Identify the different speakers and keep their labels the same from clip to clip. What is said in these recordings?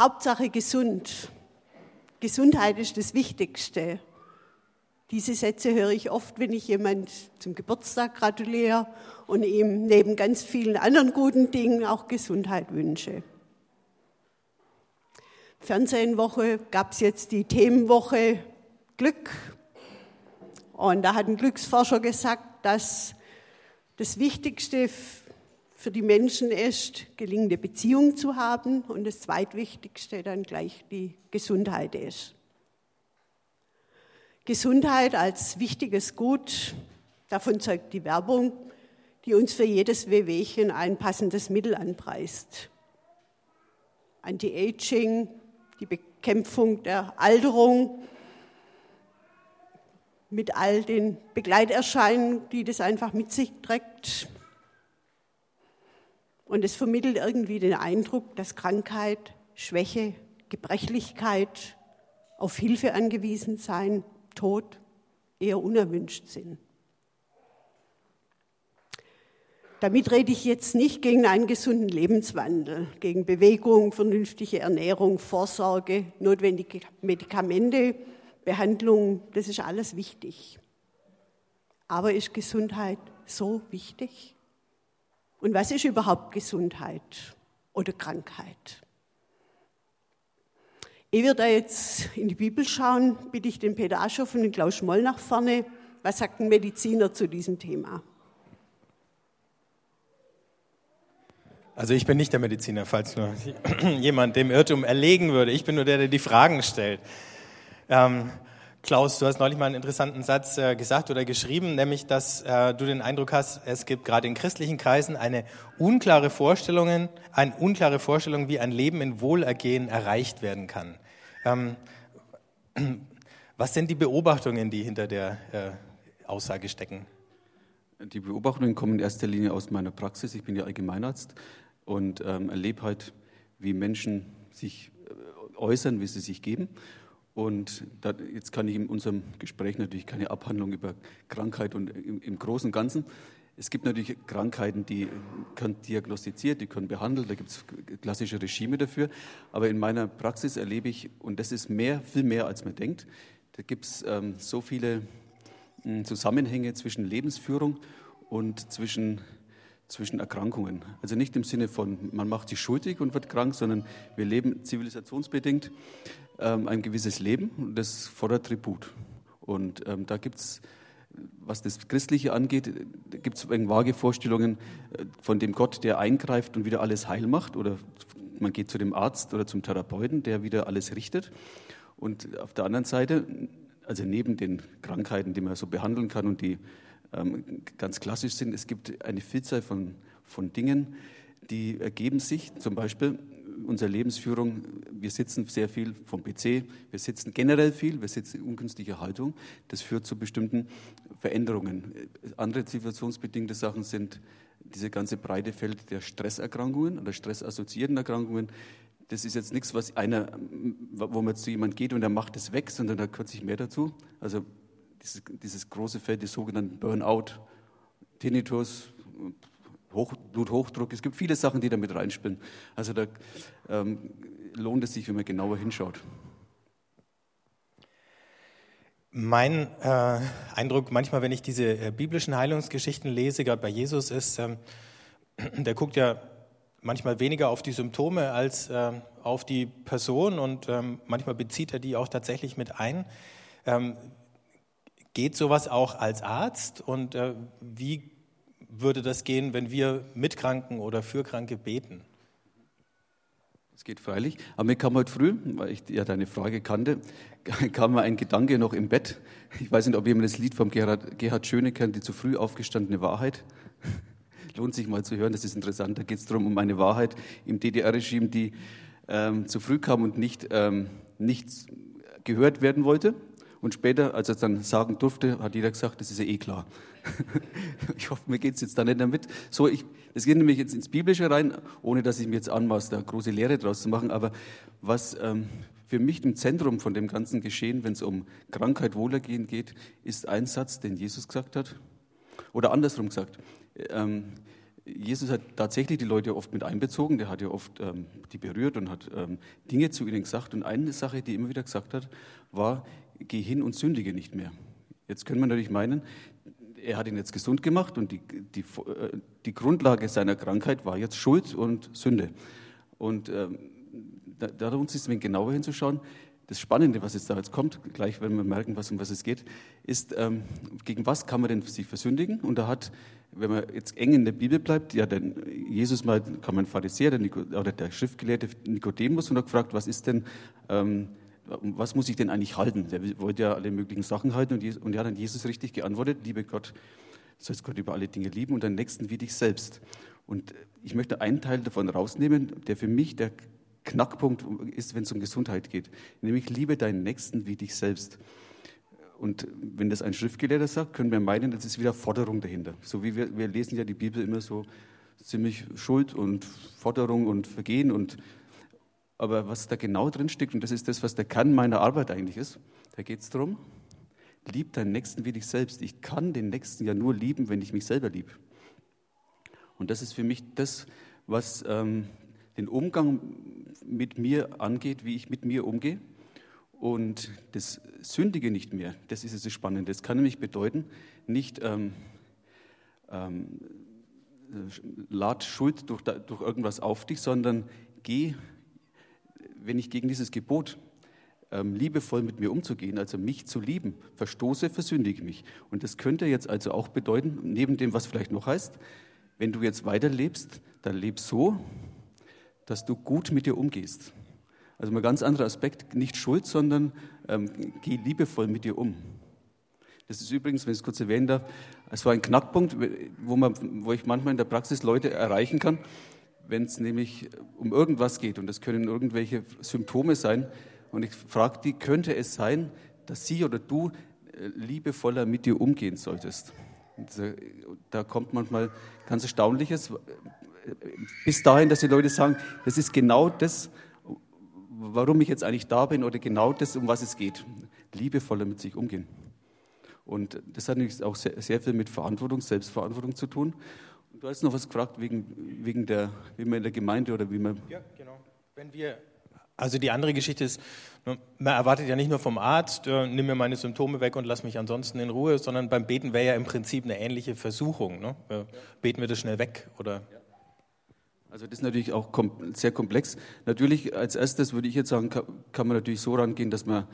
Speaker 1: Hauptsache gesund. Gesundheit ist das Wichtigste. Diese Sätze höre ich oft, wenn ich jemand zum Geburtstag gratuliere und ihm neben ganz vielen anderen guten Dingen auch Gesundheit wünsche. Fernsehenwoche gab es jetzt die Themenwoche Glück. Und da hat ein Glücksforscher gesagt, dass das Wichtigste für die Menschen ist, gelingende Beziehungen zu haben und das zweitwichtigste dann gleich die Gesundheit ist. Gesundheit als wichtiges Gut, davon zeugt die Werbung, die uns für jedes Wehwehchen ein passendes Mittel anpreist. Anti-Aging, die Bekämpfung der Alterung mit all den Begleiterscheinungen, die das einfach mit sich trägt. Und es vermittelt irgendwie den Eindruck, dass Krankheit, Schwäche, Gebrechlichkeit, auf Hilfe angewiesen sein Tod eher unerwünscht sind. Damit rede ich jetzt nicht gegen einen gesunden Lebenswandel, gegen Bewegung, vernünftige Ernährung, Vorsorge, notwendige Medikamente, Behandlung, das ist alles wichtig. Aber ist Gesundheit so wichtig? Und was ist überhaupt Gesundheit oder Krankheit? Ehe wir da jetzt in die Bibel schauen, bitte ich den Peter Aschoff und den Klaus Schmoll nach vorne. Was sagt ein Mediziner zu diesem Thema?
Speaker 2: Also ich bin nicht der Mediziner, falls nur jemand dem Irrtum erlegen würde. Ich bin nur der, der die Fragen stellt. Ähm, Klaus, du hast neulich mal einen interessanten Satz äh, gesagt oder geschrieben, nämlich, dass äh, du den Eindruck hast, es gibt gerade in christlichen Kreisen eine unklare Vorstellung, eine unklare Vorstellung, wie ein Leben in Wohlergehen erreicht werden kann. Ähm, was sind die Beobachtungen, die hinter der äh, Aussage stecken?
Speaker 3: Die Beobachtungen kommen in erster Linie aus meiner Praxis. Ich bin ja Allgemeinarzt und ähm, erlebe halt, wie Menschen sich äh, äußern, wie sie sich geben. Und da, jetzt kann ich in unserem Gespräch natürlich keine Abhandlung über Krankheit und im, im Großen und Ganzen. Es gibt natürlich Krankheiten, die können diagnostiziert, die können behandelt, da gibt es klassische Regime dafür. Aber in meiner Praxis erlebe ich, und das ist mehr, viel mehr als man denkt, da gibt es ähm, so viele hm, Zusammenhänge zwischen Lebensführung und zwischen zwischen Erkrankungen. Also nicht im Sinne von, man macht sich schuldig und wird krank, sondern wir leben zivilisationsbedingt ähm, ein gewisses Leben und das fordert Tribut. Und ähm, da gibt es, was das Christliche angeht, gibt es vage Vorstellungen äh, von dem Gott, der eingreift und wieder alles heil macht. Oder man geht zu dem Arzt oder zum Therapeuten, der wieder alles richtet. Und auf der anderen Seite, also neben den Krankheiten, die man so behandeln kann und die ähm, ganz klassisch sind, es gibt eine Vielzahl von, von Dingen, die ergeben sich, zum Beispiel unsere Lebensführung, wir sitzen sehr viel vom PC, wir sitzen generell viel, wir sitzen in ungünstiger Haltung. Das führt zu bestimmten Veränderungen. Andere zivilisationsbedingte Sachen sind diese ganze breite Feld der Stresserkrankungen oder stressassoziierten Erkrankungen. Das ist jetzt nichts, was einer, wo man zu jemand geht und er macht es weg, sondern da gehört sich mehr dazu. Also dieses, dieses große Feld, die sogenannten Burnout, Tinnitus, Hoch, Bluthochdruck. Es gibt viele Sachen, die da mit reinspielen. Also da ähm, lohnt es sich, wenn man genauer hinschaut.
Speaker 2: Mein äh, Eindruck manchmal, wenn ich diese äh, biblischen Heilungsgeschichten lese, gerade bei Jesus, ist, ähm, der guckt ja manchmal weniger auf die Symptome als äh, auf die Person und ähm, manchmal bezieht er die auch tatsächlich mit ein. Ähm, geht sowas auch als Arzt und äh, wie würde das gehen, wenn wir mit Kranken oder für Kranke beten?
Speaker 3: Es geht freilich. Aber mir kam heute früh, weil ich ja deine Frage kannte, kam mir ein Gedanke noch im Bett. Ich weiß nicht, ob jemand das Lied vom Gerhard, Gerhard Schöne kennt, die zu früh aufgestandene Wahrheit. Lohnt sich mal zu hören, das ist interessant. Da geht es darum, um eine Wahrheit im DDR-Regime, die ähm, zu früh kam und nicht, ähm, nicht gehört werden wollte. Und später, als er es dann sagen durfte, hat jeder gesagt, das ist ja eh klar. ich hoffe, mir geht es jetzt da nicht damit. So, ich, das geht nämlich jetzt ins Biblische rein, ohne dass ich mir jetzt anmaße, da große Lehre draus zu machen. Aber was ähm, für mich im Zentrum von dem ganzen Geschehen, wenn es um Krankheit, Wohlergehen geht, ist ein Satz, den Jesus gesagt hat. Oder andersrum gesagt. Ähm, Jesus hat tatsächlich die Leute oft mit einbezogen, der hat ja oft ähm, die berührt und hat ähm, Dinge zu ihnen gesagt. Und eine Sache, die er immer wieder gesagt hat, war, geh hin und sündige nicht mehr. Jetzt können wir natürlich meinen, er hat ihn jetzt gesund gemacht und die, die, äh, die Grundlage seiner Krankheit war jetzt Schuld und Sünde. Und ähm, da, da uns ist ein genauer hinzuschauen. Das Spannende, was jetzt da jetzt kommt, gleich werden wir merken, was, um was es geht, ist, ähm, gegen was kann man denn sich versündigen? Und da hat, wenn man jetzt eng in der Bibel bleibt, ja, denn Jesus mal, kann man Pharisäer der oder der Schriftgelehrte Nikodemus und hat gefragt, was ist denn, ähm, was muss ich denn eigentlich halten? Der wollte ja alle möglichen Sachen halten und, er hat dann Jesus richtig geantwortet, liebe Gott, sollst Gott über alle Dinge lieben und deinen Nächsten wie dich selbst. Und ich möchte einen Teil davon rausnehmen, der für mich der Knackpunkt ist, wenn es um Gesundheit geht. Nämlich liebe deinen Nächsten wie dich selbst. Und wenn das ein Schriftgelehrter sagt, können wir meinen, das ist wieder Forderung dahinter. So wie wir, wir lesen ja die Bibel immer so ziemlich Schuld und Forderung und Vergehen und aber was da genau drin steckt, und das ist das, was der Kern meiner Arbeit eigentlich ist, da geht es darum, lieb deinen Nächsten wie dich selbst. Ich kann den Nächsten ja nur lieben, wenn ich mich selber liebe. Und das ist für mich das, was ähm, den Umgang mit mir angeht, wie ich mit mir umgehe. Und das Sündige nicht mehr, das ist das Spannende. Das kann nämlich bedeuten, nicht ähm, ähm, lad Schuld durch, durch irgendwas auf dich, sondern geh, wenn ich gegen dieses Gebot ähm, liebevoll mit mir umzugehen, also mich zu lieben, verstoße, versündige mich. Und das könnte jetzt also auch bedeuten, neben dem, was vielleicht noch heißt, wenn du jetzt weiterlebst, dann leb so, dass du gut mit dir umgehst. Also ein ganz anderer Aspekt, nicht Schuld, sondern ähm, geh liebevoll mit dir um. Das ist übrigens, wenn ich es kurz erwähnen darf, es war ein Knackpunkt, wo, man, wo ich manchmal in der Praxis Leute erreichen kann, wenn es nämlich um irgendwas geht. Und das können irgendwelche Symptome sein. Und ich frage die, könnte es sein, dass sie oder du äh, liebevoller mit dir umgehen solltest? Da kommt manchmal ganz Erstaunliches, bis dahin, dass die Leute sagen, das ist genau das, warum ich jetzt eigentlich da bin oder genau das, um was es geht. Liebevoller mit sich umgehen. Und das hat natürlich auch sehr, sehr viel mit Verantwortung, Selbstverantwortung zu tun. Du hast noch was gefragt wegen, wegen der, wie man in der Gemeinde oder wie man.
Speaker 2: Ja, genau. Wenn wir also die andere Geschichte ist, man erwartet ja nicht nur vom Arzt, äh, nimm mir meine Symptome weg und lass mich ansonsten in Ruhe, sondern beim Beten wäre ja im Prinzip eine ähnliche Versuchung. Ne? Ja. Beten wir das schnell weg oder?
Speaker 3: Also das ist natürlich auch kom sehr komplex. Natürlich als erstes würde ich jetzt sagen, kann, kann man natürlich so rangehen, dass man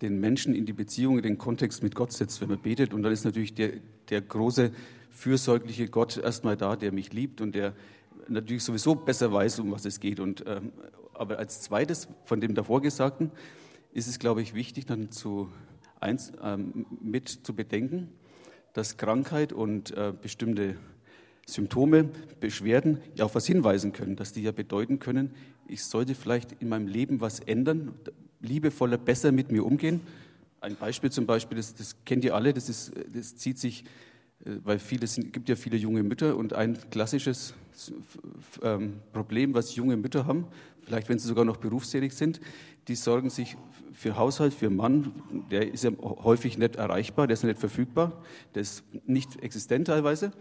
Speaker 3: den Menschen in die Beziehung, in den Kontext mit Gott setzt, wenn man betet. Und dann ist natürlich der, der große, fürsorgliche Gott erstmal da, der mich liebt und der natürlich sowieso besser weiß, um was es geht. Und, ähm, aber als zweites von dem davor Gesagten ist es, glaube ich, wichtig, dann zu eins, ähm, mit zu bedenken, dass Krankheit und äh, bestimmte Symptome, Beschwerden ja auf was hinweisen können, dass die ja bedeuten können, ich sollte vielleicht in meinem Leben was ändern, liebevoller, besser mit mir umgehen. Ein Beispiel zum Beispiel, das, das kennt ihr alle, das, ist, das zieht sich, weil es gibt ja viele junge Mütter und ein klassisches ähm, Problem, was junge Mütter haben, vielleicht wenn sie sogar noch berufstätig sind, die sorgen sich für Haushalt, für Mann, der ist ja häufig nicht erreichbar, der ist nicht verfügbar, der ist nicht existent teilweise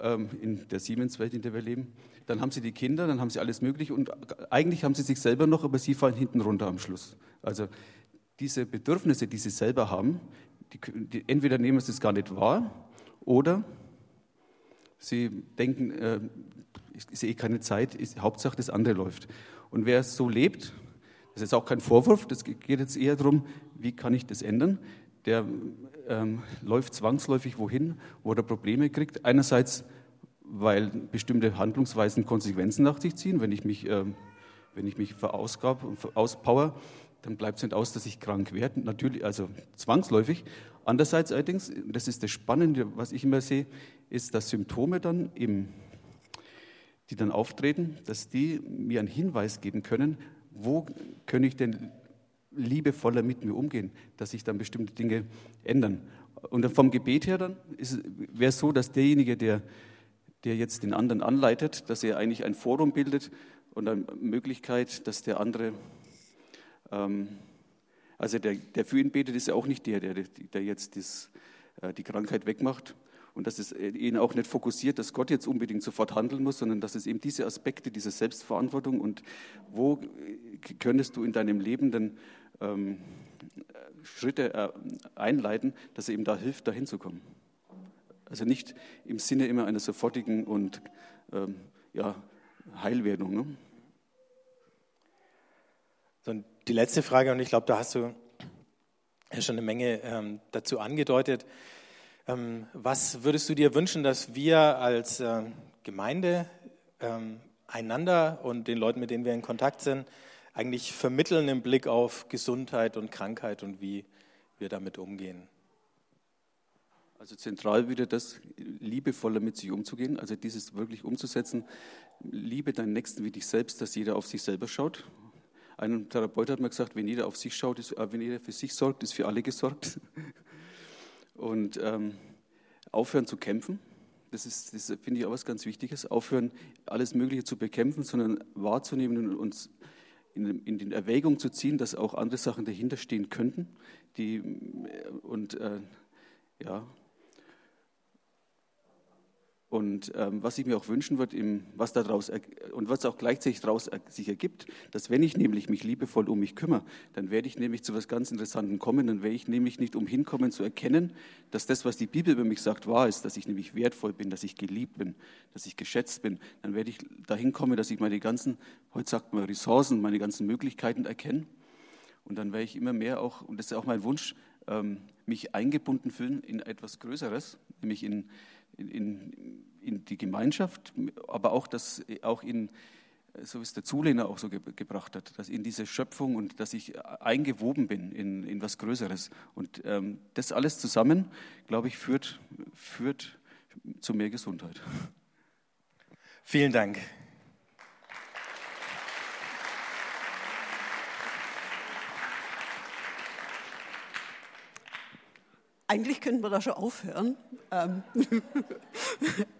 Speaker 3: ähm, in der Siemens-Welt, in der wir leben. Dann haben sie die Kinder, dann haben sie alles Mögliche und eigentlich haben sie sich selber noch, aber sie fallen hinten runter am Schluss. Also diese Bedürfnisse, die sie selber haben, die, die, entweder nehmen sie es gar nicht wahr oder sie denken, äh, ich sehe keine Zeit, ist, Hauptsache das andere läuft. Und wer so lebt, das ist auch kein Vorwurf, das geht jetzt eher darum, wie kann ich das ändern, der ähm, läuft zwangsläufig wohin, wo er Probleme kriegt. Einerseits, weil bestimmte Handlungsweisen Konsequenzen nach sich ziehen. Wenn ich mich, ähm, wenn ich mich verausgab und auspower, dann bleibt es nicht aus, dass ich krank werde. Natürlich, also zwangsläufig. Andererseits allerdings, das ist das Spannende, was ich immer sehe, ist, dass Symptome dann im die dann auftreten, dass die mir einen Hinweis geben können, wo kann ich denn liebevoller mit mir umgehen, dass sich dann bestimmte Dinge ändern. Und vom Gebet her dann wäre es so, dass derjenige, der, der jetzt den anderen anleitet, dass er eigentlich ein Forum bildet und eine Möglichkeit, dass der andere, also der, der für ihn betet, ist ja auch nicht der, der, der jetzt das, äh, die Krankheit wegmacht. und dass es ihn auch nicht fokussiert, dass Gott jetzt unbedingt sofort handeln muss, sondern dass es eben diese Aspekte, diese Selbstverantwortung und wo könntest du in deinem Leben denn ähm, Schritte äh, einleiten, dass er ihm da hilft, da hinzukommen. Also nicht im Sinne immer einer sofortigen und ähm, ja, Heilwerdung. Ne?
Speaker 2: Die letzte Frage, und ich glaube, da hast du ja schon eine Menge ähm, dazu angedeutet. Ähm, was würdest du dir wünschen, dass wir als äh, Gemeinde ähm, einander und den Leuten, mit denen wir in Kontakt sind, eigentlich vermitteln im Blick auf Gesundheit und Krankheit und wie wir damit umgehen?
Speaker 3: Also zentral wieder das, liebevoller mit sich umzugehen, also dieses wirklich umzusetzen. Liebe deinen Nächsten wie dich selbst, dass jeder auf sich selber schaut. Ein Therapeut hat mir gesagt, wenn jeder auf sich schaut, ist, äh, wenn jeder für sich sorgt, ist für alle gesorgt. Und ähm, aufhören zu kämpfen, das, ist, das finde ich auch was ganz Wichtiges. Aufhören, alles Mögliche zu bekämpfen, sondern wahrzunehmen und uns in, in den Erwägung zu ziehen, dass auch andere Sachen dahinter stehen könnten. Die, und äh, ja, und ähm, was ich mir auch wünschen würde, im, was daraus und was auch gleichzeitig daraus sich ergibt, dass wenn ich nämlich mich liebevoll um mich kümmere, dann werde ich nämlich zu etwas ganz Interessanten kommen. Dann werde ich nämlich nicht umhin kommen zu erkennen, dass das, was die Bibel über mich sagt, wahr ist, dass ich nämlich wertvoll bin, dass ich geliebt bin, dass ich geschätzt bin. Dann werde ich dahin kommen, dass ich meine ganzen, heute sagt man Ressourcen, meine ganzen Möglichkeiten erkenne. Und dann werde ich immer mehr auch, und das ist auch mein Wunsch, ähm, mich eingebunden fühlen in etwas Größeres, nämlich in in, in die Gemeinschaft, aber auch, das, auch in, so wie es der Zulehner auch so ge gebracht hat, dass in diese Schöpfung und dass ich eingewoben bin in, in was Größeres. Und ähm, das alles zusammen, glaube ich, führt, führt zu mehr Gesundheit.
Speaker 2: Vielen Dank.
Speaker 1: Eigentlich könnten wir da schon aufhören. Ähm,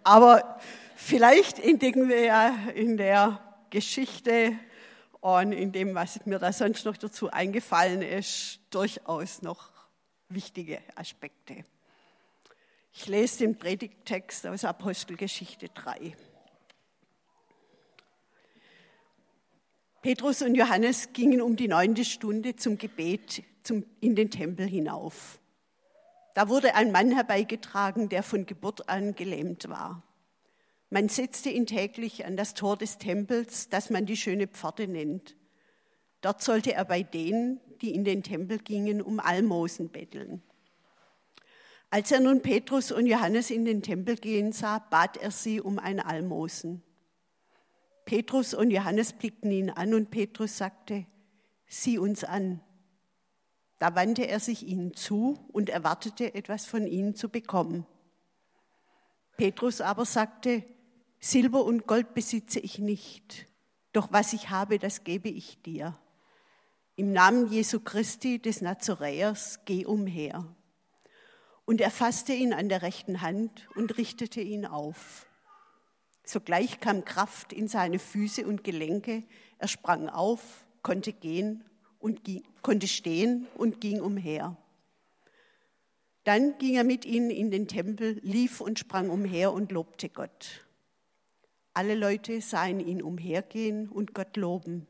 Speaker 1: aber vielleicht entdecken wir ja in der Geschichte und in dem, was mir da sonst noch dazu eingefallen ist, durchaus noch wichtige Aspekte. Ich lese den Predigttext aus Apostelgeschichte 3. Petrus und Johannes gingen um die neunte Stunde zum Gebet in den Tempel hinauf. Da wurde ein Mann herbeigetragen, der von Geburt an gelähmt war. Man setzte ihn täglich an das Tor des Tempels, das man die schöne Pforte nennt. Dort sollte er bei denen, die in den Tempel gingen, um Almosen betteln. Als er nun Petrus und Johannes in den Tempel gehen sah, bat er sie um ein Almosen. Petrus und Johannes blickten ihn an und Petrus sagte, sieh uns an. Da wandte er sich ihnen zu und erwartete etwas von ihnen zu bekommen. Petrus aber sagte, Silber und Gold besitze ich nicht, doch was ich habe, das gebe ich dir. Im Namen Jesu Christi des Nazaräers geh umher. Und er fasste ihn an der rechten Hand und richtete ihn auf. Sogleich kam Kraft in seine Füße und Gelenke, er sprang auf, konnte gehen und ging, konnte stehen und ging umher. Dann ging er mit ihnen in den Tempel, lief und sprang umher und lobte Gott. Alle Leute sahen ihn umhergehen und Gott loben.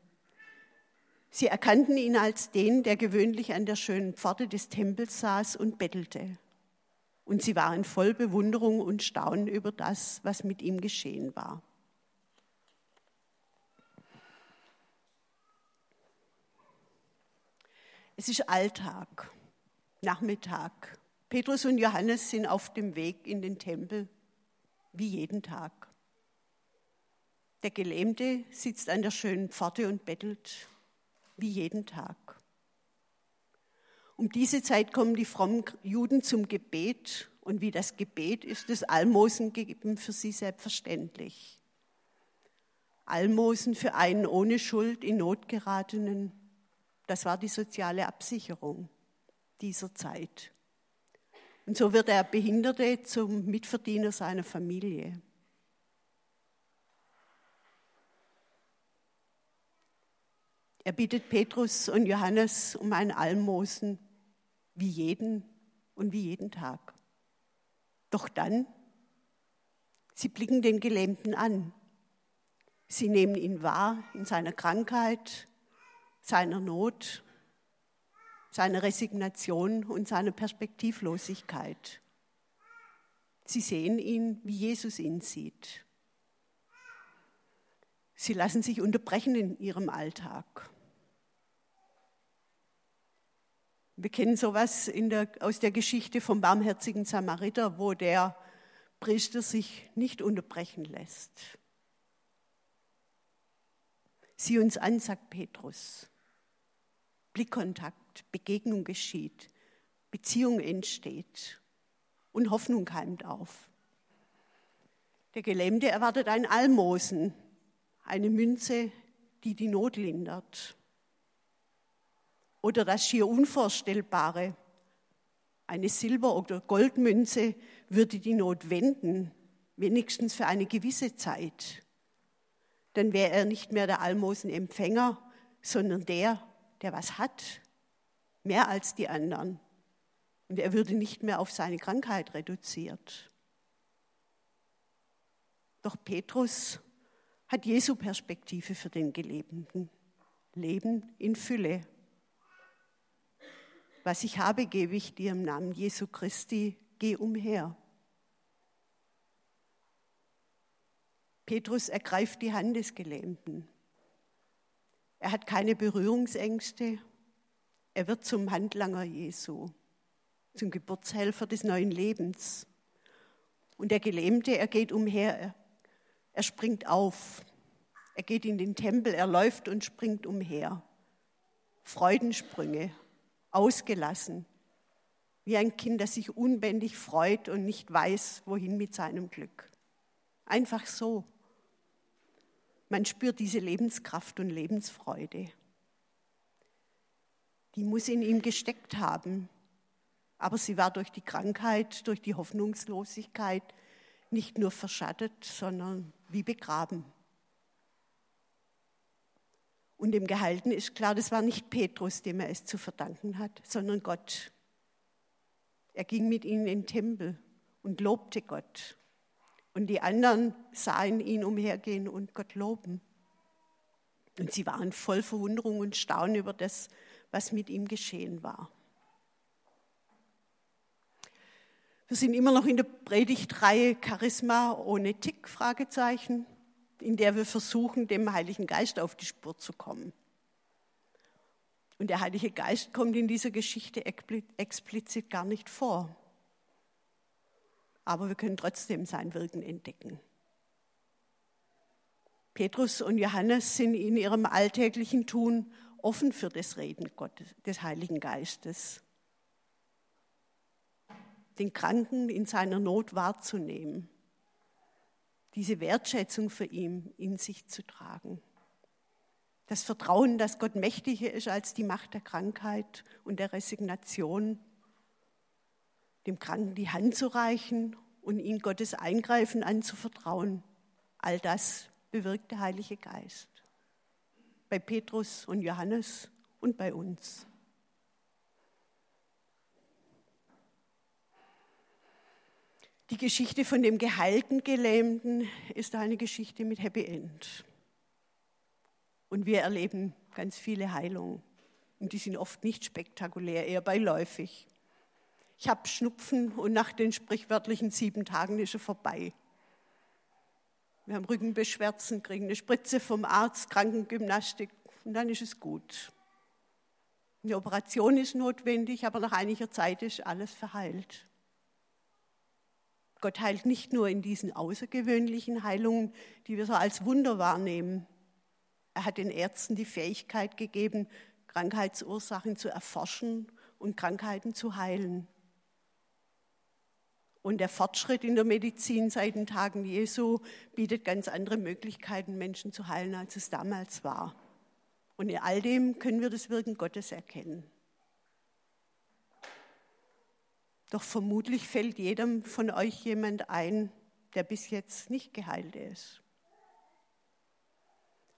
Speaker 1: Sie erkannten ihn als den, der gewöhnlich an der schönen Pforte des Tempels saß und bettelte. Und sie waren voll Bewunderung und Staunen über das, was mit ihm geschehen war. Es ist Alltag, Nachmittag. Petrus und Johannes sind auf dem Weg in den Tempel, wie jeden Tag. Der Gelähmte sitzt an der schönen Pforte und bettelt, wie jeden Tag. Um diese Zeit kommen die frommen Juden zum Gebet und wie das Gebet ist das Almosen gegeben für sie selbstverständlich. Almosen für einen ohne Schuld in Not geratenen, das war die soziale Absicherung dieser Zeit. Und so wird der Behinderte zum Mitverdiener seiner Familie. Er bittet Petrus und Johannes um ein Almosen wie jeden und wie jeden Tag. Doch dann, sie blicken den Gelähmten an. Sie nehmen ihn wahr in seiner Krankheit, seiner Not, seiner Resignation und seiner Perspektivlosigkeit. Sie sehen ihn, wie Jesus ihn sieht. Sie lassen sich unterbrechen in ihrem Alltag. Wir kennen sowas der, aus der Geschichte vom barmherzigen Samariter, wo der Priester sich nicht unterbrechen lässt. Sieh uns an, sagt Petrus. Blickkontakt, Begegnung geschieht, Beziehung entsteht und Hoffnung keimt auf. Der Gelähmte erwartet ein Almosen, eine Münze, die die Not lindert. Oder das schier Unvorstellbare, eine Silber- oder Goldmünze würde die Not wenden, wenigstens für eine gewisse Zeit. Dann wäre er nicht mehr der Almosenempfänger, sondern der, der was hat, mehr als die anderen. Und er würde nicht mehr auf seine Krankheit reduziert. Doch Petrus hat Jesu Perspektive für den Gelebten. Leben in Fülle. Was ich habe, gebe ich dir im Namen Jesu Christi. Geh umher. Petrus ergreift die Hand des Gelähmten. Er hat keine Berührungsängste. Er wird zum Handlanger Jesu, zum Geburtshelfer des neuen Lebens. Und der Gelähmte, er geht umher, er springt auf. Er geht in den Tempel, er läuft und springt umher. Freudensprünge, ausgelassen, wie ein Kind, das sich unbändig freut und nicht weiß, wohin mit seinem Glück. Einfach so. Man spürt diese Lebenskraft und Lebensfreude. Die muss in ihm gesteckt haben, aber sie war durch die Krankheit, durch die Hoffnungslosigkeit nicht nur verschattet, sondern wie begraben. Und dem Gehalten ist klar, das war nicht Petrus, dem er es zu verdanken hat, sondern Gott. Er ging mit ihnen in den Tempel und lobte Gott. Und die anderen sahen ihn umhergehen und Gott loben. Und sie waren voll Verwunderung und Staunen über das, was mit ihm geschehen war. Wir sind immer noch in der Predigtreihe Charisma ohne Tick, Fragezeichen, in der wir versuchen, dem Heiligen Geist auf die Spur zu kommen. Und der Heilige Geist kommt in dieser Geschichte explizit gar nicht vor aber wir können trotzdem sein Wirken entdecken. Petrus und Johannes sind in ihrem alltäglichen Tun offen für das Reden Gottes, des Heiligen Geistes. Den Kranken in seiner Not wahrzunehmen, diese Wertschätzung für ihn in sich zu tragen. Das Vertrauen, dass Gott mächtiger ist als die Macht der Krankheit und der Resignation dem Kranken die Hand zu reichen und ihm Gottes Eingreifen anzuvertrauen. All das bewirkt der Heilige Geist. Bei Petrus und Johannes und bei uns. Die Geschichte von dem geheilten Gelähmten ist eine Geschichte mit Happy End. Und wir erleben ganz viele Heilungen. Und die sind oft nicht spektakulär, eher beiläufig. Ich habe Schnupfen und nach den sprichwörtlichen sieben Tagen ist er vorbei. Wir haben Rückenbeschwerzen, kriegen eine Spritze vom Arzt, Krankengymnastik und dann ist es gut. Eine Operation ist notwendig, aber nach einiger Zeit ist alles verheilt. Gott heilt nicht nur in diesen außergewöhnlichen Heilungen, die wir so als Wunder wahrnehmen. Er hat den Ärzten die Fähigkeit gegeben, Krankheitsursachen zu erforschen und Krankheiten zu heilen. Und der Fortschritt in der Medizin seit den Tagen Jesu bietet ganz andere Möglichkeiten, Menschen zu heilen, als es damals war. Und in all dem können wir das Wirken Gottes erkennen. Doch vermutlich fällt jedem von euch jemand ein, der bis jetzt nicht geheilt ist.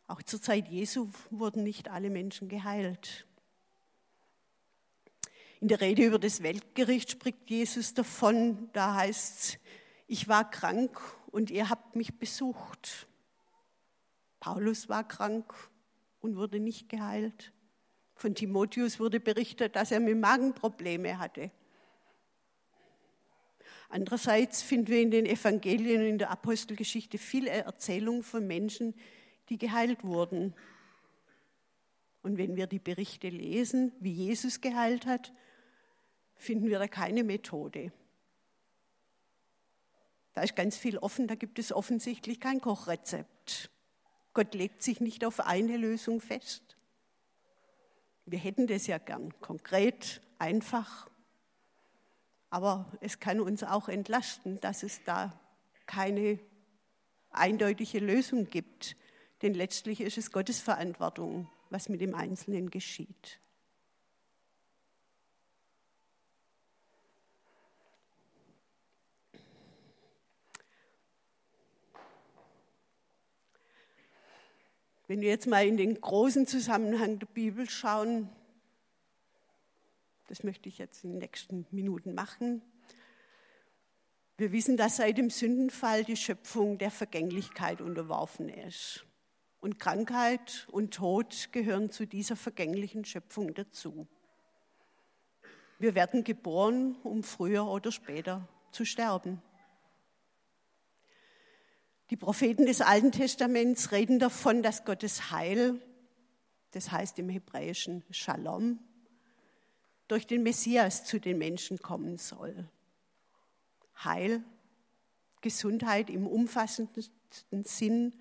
Speaker 1: Auch zur Zeit Jesu wurden nicht alle Menschen geheilt. In der Rede über das Weltgericht spricht Jesus davon, da heißt es, ich war krank und ihr habt mich besucht. Paulus war krank und wurde nicht geheilt. Von Timotheus wurde berichtet, dass er mit Magenprobleme hatte. Andererseits finden wir in den Evangelien und in der Apostelgeschichte viele Erzählungen von Menschen, die geheilt wurden. Und wenn wir die Berichte lesen, wie Jesus geheilt hat, finden wir da keine Methode. Da ist ganz viel offen, da gibt es offensichtlich kein Kochrezept. Gott legt sich nicht auf eine Lösung fest. Wir hätten das ja gern, konkret, einfach. Aber es kann uns auch entlasten, dass es da keine eindeutige Lösung gibt. Denn letztlich ist es Gottes Verantwortung, was mit dem Einzelnen geschieht. Wenn wir jetzt mal in den großen Zusammenhang der Bibel schauen, das möchte ich jetzt in den nächsten Minuten machen. Wir wissen, dass seit dem Sündenfall die Schöpfung der Vergänglichkeit unterworfen ist. Und Krankheit und Tod gehören zu dieser vergänglichen Schöpfung dazu. Wir werden geboren, um früher oder später zu sterben. Die Propheten des Alten Testaments reden davon, dass Gottes Heil, das heißt im Hebräischen Shalom, durch den Messias zu den Menschen kommen soll. Heil, Gesundheit im umfassendsten Sinn,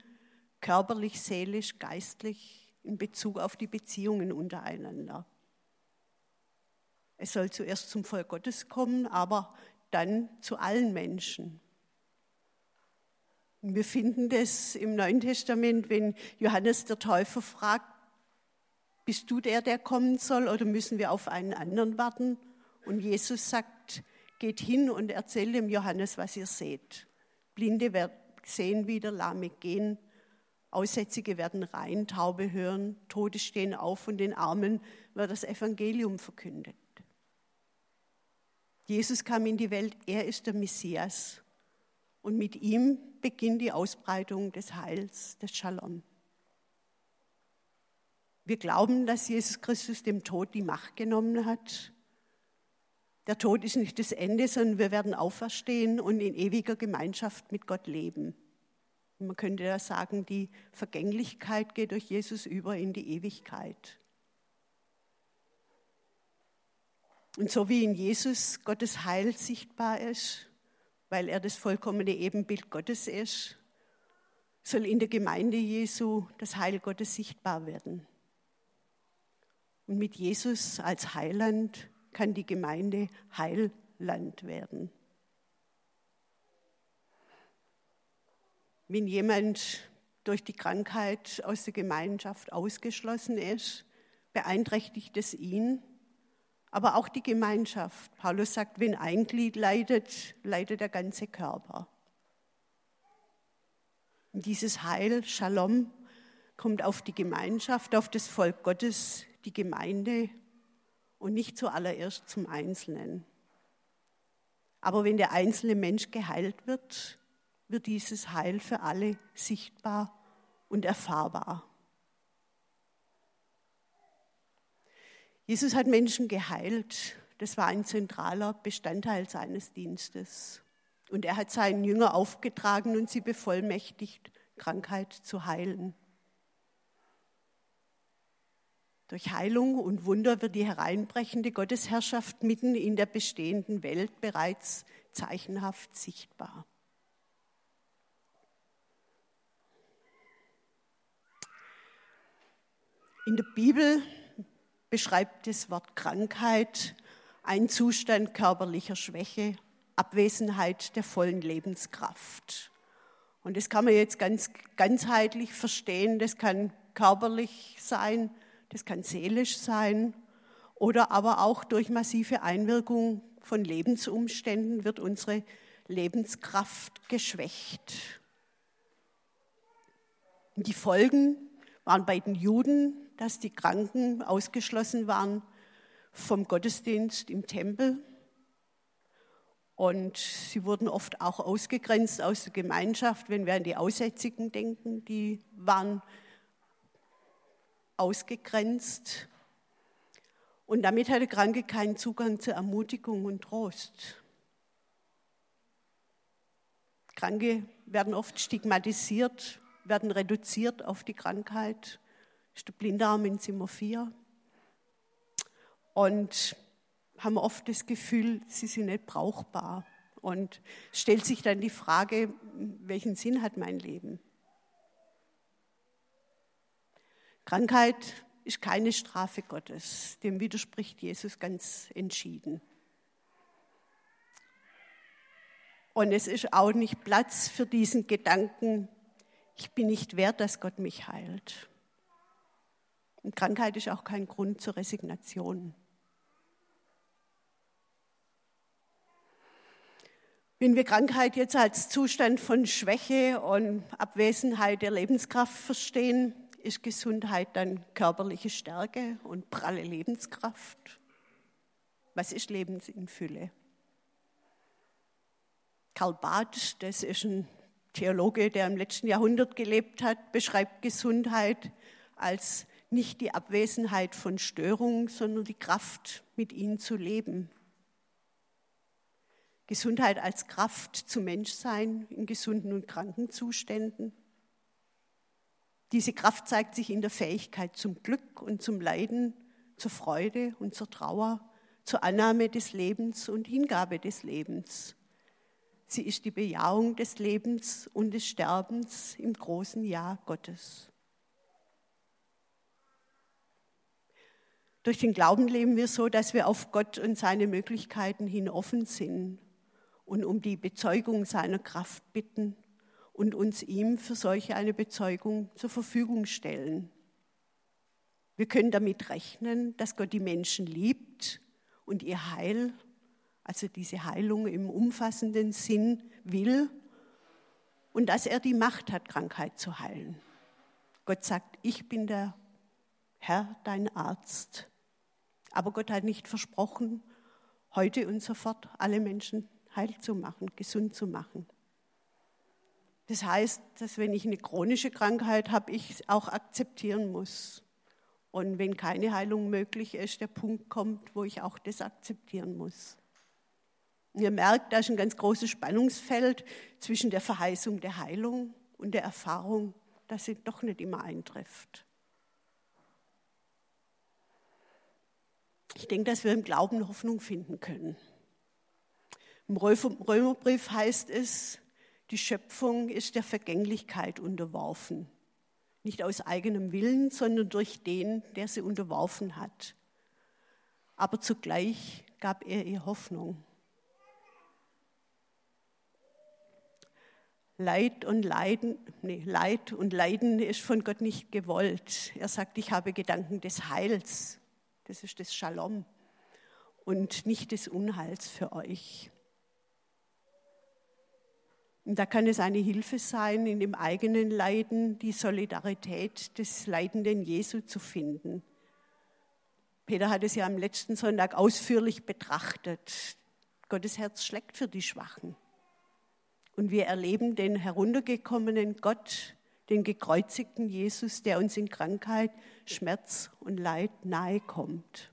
Speaker 1: körperlich, seelisch, geistlich, in Bezug auf die Beziehungen untereinander. Es soll zuerst zum Volk Gottes kommen, aber dann zu allen Menschen. Wir finden das im Neuen Testament, wenn Johannes der Täufer fragt, bist du der, der kommen soll oder müssen wir auf einen anderen warten? Und Jesus sagt, geht hin und erzählt dem Johannes, was ihr seht. Blinde sehen wieder, Lahme gehen, Aussätzige werden rein, Taube hören, Tote stehen auf und den Armen wird das Evangelium verkündet. Jesus kam in die Welt, er ist der Messias. Und mit ihm beginnt die Ausbreitung des Heils, des Shalom. Wir glauben, dass Jesus Christus dem Tod die Macht genommen hat. Der Tod ist nicht das Ende, sondern wir werden auferstehen und in ewiger Gemeinschaft mit Gott leben. Man könnte ja sagen, die Vergänglichkeit geht durch Jesus über in die Ewigkeit. Und so wie in Jesus Gottes Heil sichtbar ist, weil er das vollkommene Ebenbild Gottes ist, soll in der Gemeinde Jesu das Heil Gottes sichtbar werden. Und mit Jesus als Heiland kann die Gemeinde Heilland werden. Wenn jemand durch die Krankheit aus der Gemeinschaft ausgeschlossen ist, beeinträchtigt es ihn aber auch die Gemeinschaft. Paulus sagt, wenn ein Glied leidet, leidet der ganze Körper. Und dieses Heil, Shalom, kommt auf die Gemeinschaft, auf das Volk Gottes, die Gemeinde und nicht zuallererst zum Einzelnen. Aber wenn der einzelne Mensch geheilt wird, wird dieses Heil für alle sichtbar und erfahrbar. Jesus hat Menschen geheilt. Das war ein zentraler Bestandteil seines Dienstes. Und er hat seinen Jünger aufgetragen und sie bevollmächtigt, Krankheit zu heilen. Durch Heilung und Wunder wird die hereinbrechende Gottesherrschaft mitten in der bestehenden Welt bereits zeichenhaft sichtbar. In der Bibel beschreibt das Wort Krankheit einen Zustand körperlicher Schwäche, Abwesenheit der vollen Lebenskraft. Und das kann man jetzt ganz ganzheitlich verstehen. Das kann körperlich sein, das kann seelisch sein oder aber auch durch massive Einwirkung von Lebensumständen wird unsere Lebenskraft geschwächt. Die Folgen waren bei den Juden dass die Kranken ausgeschlossen waren vom Gottesdienst im Tempel. Und sie wurden oft auch ausgegrenzt aus der Gemeinschaft, wenn wir an die Aussätzigen denken, die waren ausgegrenzt. Und damit hatte Kranke keinen Zugang zur Ermutigung und Trost. Kranke werden oft stigmatisiert, werden reduziert auf die Krankheit. Ist der Blindarm in Zimmer 4. Und haben oft das Gefühl, sie sind nicht brauchbar. Und stellt sich dann die Frage, welchen Sinn hat mein Leben? Krankheit ist keine Strafe Gottes. Dem widerspricht Jesus ganz entschieden. Und es ist auch nicht Platz für diesen Gedanken, ich bin nicht wert, dass Gott mich heilt. Und Krankheit ist auch kein Grund zur Resignation. Wenn wir Krankheit jetzt als Zustand von Schwäche und Abwesenheit der Lebenskraft verstehen, ist Gesundheit dann körperliche Stärke und pralle Lebenskraft? Was ist Leben in Fülle? Karl Barth, das ist ein Theologe, der im letzten Jahrhundert gelebt hat, beschreibt Gesundheit als nicht die Abwesenheit von Störungen, sondern die Kraft, mit ihnen zu leben. Gesundheit als Kraft zum Menschsein in gesunden und kranken Zuständen. Diese Kraft zeigt sich in der Fähigkeit zum Glück und zum Leiden, zur Freude und zur Trauer, zur Annahme des Lebens und Hingabe des Lebens. Sie ist die Bejahung des Lebens und des Sterbens im großen Ja Gottes. Durch den Glauben leben wir so, dass wir auf Gott und seine Möglichkeiten hin offen sind und um die Bezeugung seiner Kraft bitten und uns ihm für solche eine Bezeugung zur Verfügung stellen. Wir können damit rechnen, dass Gott die Menschen liebt und ihr Heil, also diese Heilung im umfassenden Sinn will und dass er die Macht hat, Krankheit zu heilen. Gott sagt, ich bin der Herr, dein Arzt. Aber Gott hat nicht versprochen, heute und sofort alle Menschen heil zu machen, gesund zu machen. Das heißt, dass wenn ich eine chronische Krankheit habe, ich es auch akzeptieren muss. Und wenn keine Heilung möglich ist, der Punkt kommt, wo ich auch das akzeptieren muss. Ihr merkt, da ist ein ganz großes Spannungsfeld zwischen der Verheißung der Heilung und der Erfahrung, dass sie doch nicht immer eintrifft. Ich denke, dass wir im Glauben Hoffnung finden können. Im Römerbrief heißt es, die Schöpfung ist der Vergänglichkeit unterworfen. Nicht aus eigenem Willen, sondern durch den, der sie unterworfen hat. Aber zugleich gab er ihr Hoffnung. Leid und Leiden, nee, Leid und Leiden ist von Gott nicht gewollt. Er sagt, ich habe Gedanken des Heils. Das ist das Shalom und nicht des Unheils für euch. Und da kann es eine Hilfe sein, in dem eigenen Leiden die Solidarität des leidenden Jesu zu finden. Peter hat es ja am letzten Sonntag ausführlich betrachtet. Gottes Herz schlägt für die Schwachen. Und wir erleben den heruntergekommenen Gott, den gekreuzigten Jesus, der uns in Krankheit, Schmerz und Leid nahe kommt.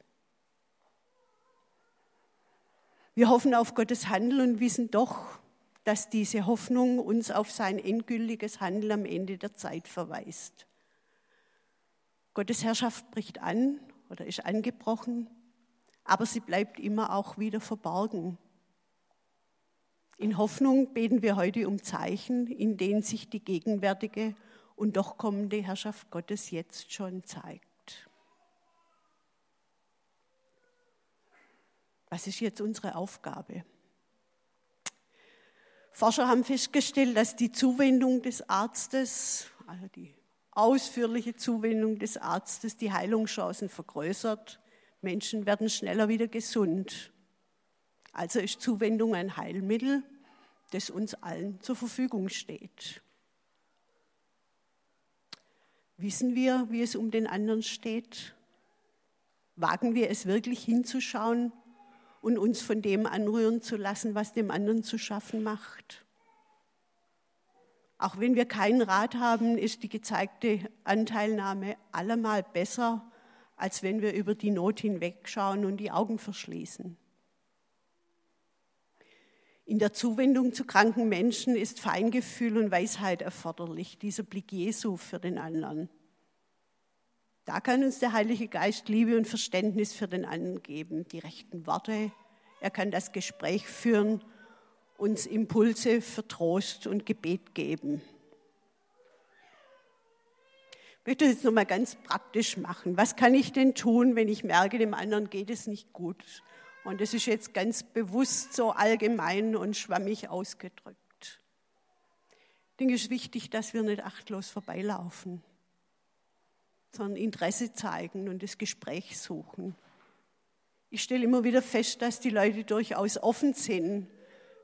Speaker 1: Wir hoffen auf Gottes Handeln und wissen doch, dass diese Hoffnung uns auf sein endgültiges Handeln am Ende der Zeit verweist. Gottes Herrschaft bricht an oder ist angebrochen, aber sie bleibt immer auch wieder verborgen. In Hoffnung beten wir heute um Zeichen, in denen sich die gegenwärtige und doch kommende Herrschaft Gottes jetzt schon zeigt. Was ist jetzt unsere Aufgabe? Forscher haben festgestellt, dass die Zuwendung des Arztes, also die ausführliche Zuwendung des Arztes, die Heilungschancen vergrößert. Menschen werden schneller wieder gesund. Also ist Zuwendung ein Heilmittel, das uns allen zur Verfügung steht. Wissen wir, wie es um den anderen steht? Wagen wir es wirklich hinzuschauen und uns von dem anrühren zu lassen, was dem anderen zu schaffen macht? Auch wenn wir keinen Rat haben, ist die gezeigte Anteilnahme allemal besser, als wenn wir über die Not hinwegschauen und die Augen verschließen. In der Zuwendung zu kranken Menschen ist Feingefühl und Weisheit erforderlich, dieser Blick Jesu für den anderen. Da kann uns der Heilige Geist Liebe und Verständnis für den anderen geben, die rechten Worte. Er kann das Gespräch führen, uns Impulse für Trost und Gebet geben. Ich möchte es jetzt nochmal ganz praktisch machen. Was kann ich denn tun, wenn ich merke, dem anderen geht es nicht gut? Und das ist jetzt ganz bewusst so allgemein und schwammig ausgedrückt. Ich denke, es ist wichtig, dass wir nicht achtlos vorbeilaufen sondern Interesse zeigen und das Gespräch suchen. Ich stelle immer wieder fest, dass die Leute durchaus offen sind,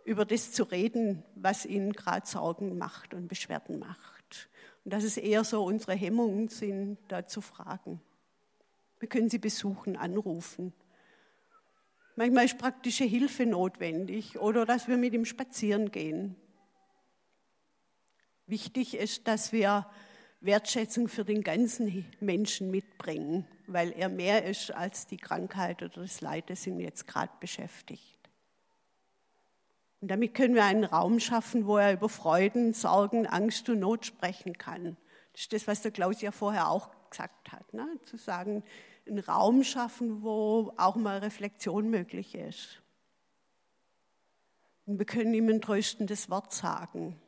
Speaker 1: über das zu reden, was ihnen gerade Sorgen macht und Beschwerden macht. Und dass es eher so unsere Hemmungen sind, da zu fragen. Wir können sie besuchen, anrufen. Manchmal ist praktische Hilfe notwendig oder dass wir mit ihm spazieren gehen. Wichtig ist, dass wir Wertschätzung für den ganzen Menschen mitbringen, weil er mehr ist als die Krankheit oder das Leid, das ihn jetzt gerade beschäftigt. Und damit können wir einen Raum schaffen, wo er über Freuden, Sorgen, Angst und Not sprechen kann. Das ist das, was der Klaus ja vorher auch gesagt hat. Ne? Zu sagen, einen Raum schaffen, wo auch mal Reflexion möglich ist. Und wir können ihm ein tröstendes Wort sagen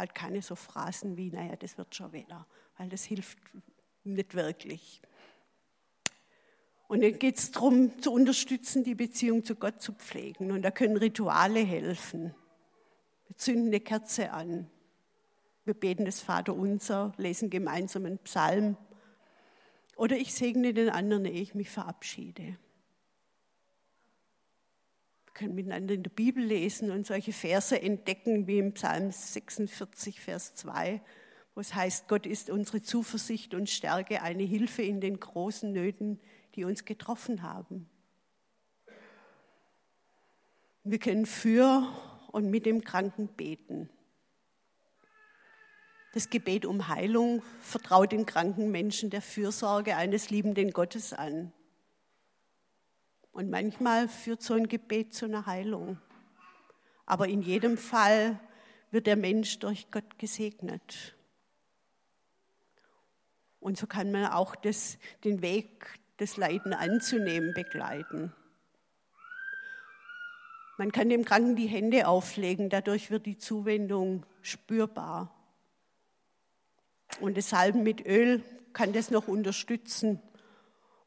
Speaker 1: halt keine so Phrasen wie, naja, das wird schon wieder, weil das hilft nicht wirklich. Und dann geht es darum, zu unterstützen, die Beziehung zu Gott zu pflegen. Und da können Rituale helfen. Wir zünden eine Kerze an. Wir beten das Vaterunser, lesen gemeinsam einen Psalm. Oder ich segne den anderen, ehe ich mich verabschiede können miteinander in der Bibel lesen und solche Verse entdecken, wie im Psalm 46, Vers 2, wo es heißt, Gott ist unsere Zuversicht und Stärke, eine Hilfe in den großen Nöten, die uns getroffen haben. Wir können für und mit dem Kranken beten. Das Gebet um Heilung vertraut den kranken Menschen der Fürsorge eines liebenden Gottes an. Und manchmal führt so ein Gebet zu einer Heilung. Aber in jedem Fall wird der Mensch durch Gott gesegnet. Und so kann man auch das, den Weg des Leiden anzunehmen begleiten. Man kann dem Kranken die Hände auflegen, dadurch wird die Zuwendung spürbar. Und das Salben mit Öl kann das noch unterstützen.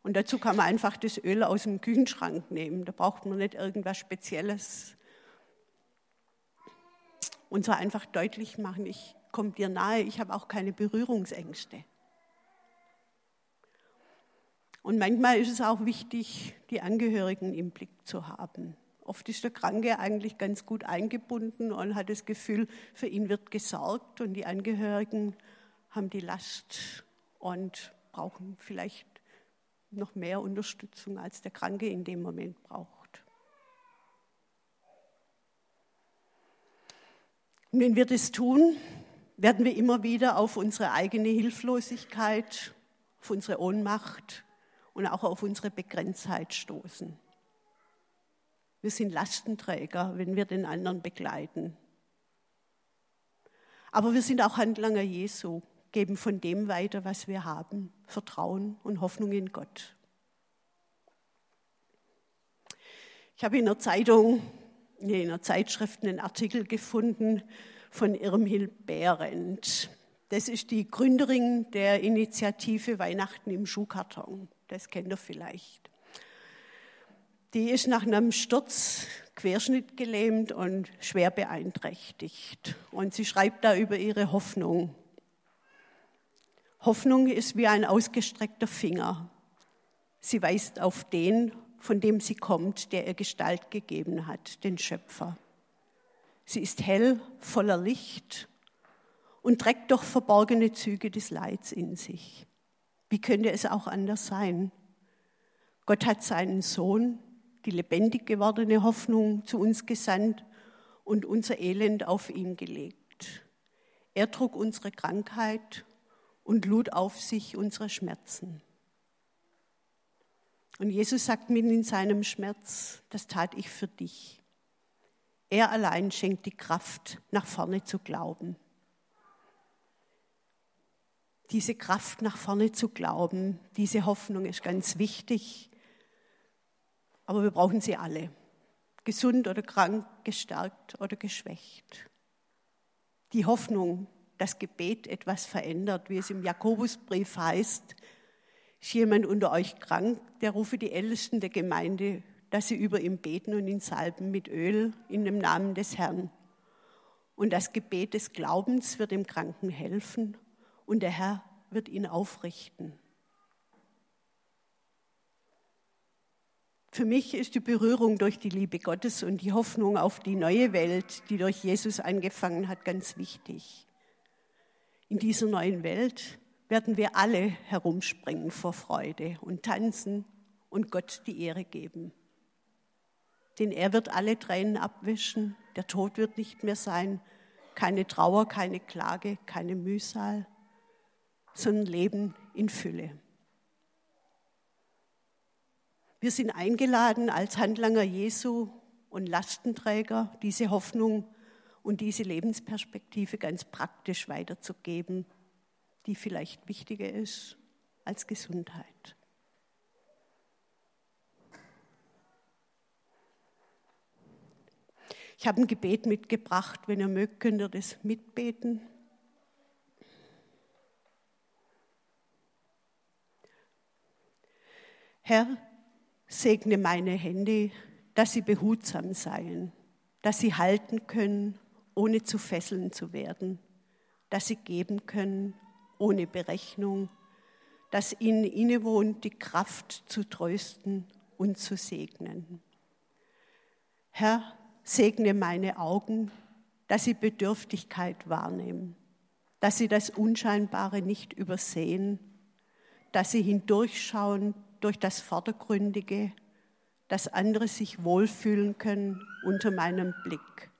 Speaker 1: Und dazu kann man einfach das Öl aus dem Küchenschrank nehmen. Da braucht man nicht irgendwas Spezielles. Und so einfach deutlich machen, ich komme dir nahe, ich habe auch keine Berührungsängste. Und manchmal ist es auch wichtig, die Angehörigen im Blick zu haben. Oft ist der Kranke eigentlich ganz gut eingebunden und hat das Gefühl, für ihn wird gesorgt und die Angehörigen haben die Last und brauchen vielleicht noch mehr Unterstützung, als der Kranke in dem Moment braucht. Und wenn wir das tun, werden wir immer wieder auf unsere eigene Hilflosigkeit, auf unsere Ohnmacht und auch auf unsere Begrenztheit stoßen. Wir sind Lastenträger, wenn wir den anderen begleiten. Aber wir sind auch Handlanger Jesu geben von dem weiter, was wir haben, Vertrauen und Hoffnung in Gott. Ich habe in der Zeitung, in der Zeitschrift einen Artikel gefunden von Irmhild Behrendt. Das ist die Gründerin der Initiative Weihnachten im Schuhkarton. Das kennt ihr vielleicht. Die ist nach einem Sturz querschnittgelähmt und schwer beeinträchtigt. Und sie schreibt da über ihre Hoffnung. Hoffnung ist wie ein ausgestreckter Finger. Sie weist auf den, von dem sie kommt, der ihr Gestalt gegeben hat, den Schöpfer. Sie ist hell, voller Licht und trägt doch verborgene Züge des Leids in sich. Wie könnte es auch anders sein? Gott hat seinen Sohn, die lebendig gewordene Hoffnung, zu uns gesandt und unser Elend auf ihn gelegt. Er trug unsere Krankheit und lud auf sich unsere Schmerzen. Und Jesus sagt mitten in seinem Schmerz, das tat ich für dich. Er allein schenkt die Kraft, nach vorne zu glauben. Diese Kraft, nach vorne zu glauben, diese Hoffnung ist ganz wichtig, aber wir brauchen sie alle. Gesund oder krank, gestärkt oder geschwächt. Die Hoffnung, dass Gebet etwas verändert, wie es im Jakobusbrief heißt, ist jemand unter euch krank, der rufe die Ältesten der Gemeinde, dass sie über ihn beten und ihn salben mit Öl in dem Namen des Herrn. Und das Gebet des Glaubens wird dem Kranken helfen und der Herr wird ihn aufrichten. Für mich ist die Berührung durch die Liebe Gottes und die Hoffnung auf die neue Welt, die durch Jesus angefangen hat, ganz wichtig. In dieser neuen Welt werden wir alle herumspringen vor Freude und tanzen und Gott die Ehre geben. Denn er wird alle Tränen abwischen, der Tod wird nicht mehr sein, keine Trauer, keine Klage, keine Mühsal, sondern Leben in Fülle. Wir sind eingeladen, als Handlanger Jesu und Lastenträger diese Hoffnung und diese Lebensperspektive ganz praktisch weiterzugeben die vielleicht wichtiger ist als Gesundheit. Ich habe ein Gebet mitgebracht. Wenn ihr mögt, könnt ihr das mitbeten. Herr, segne meine Hände, dass sie behutsam seien, dass sie halten können, ohne zu fesseln zu werden, dass sie geben können, ohne Berechnung, dass ihnen innewohnt, die Kraft zu trösten und zu segnen. Herr, segne meine Augen, dass sie Bedürftigkeit wahrnehmen, dass sie das Unscheinbare nicht übersehen, dass sie hindurchschauen durch das Vordergründige, dass andere sich wohlfühlen können unter meinem Blick.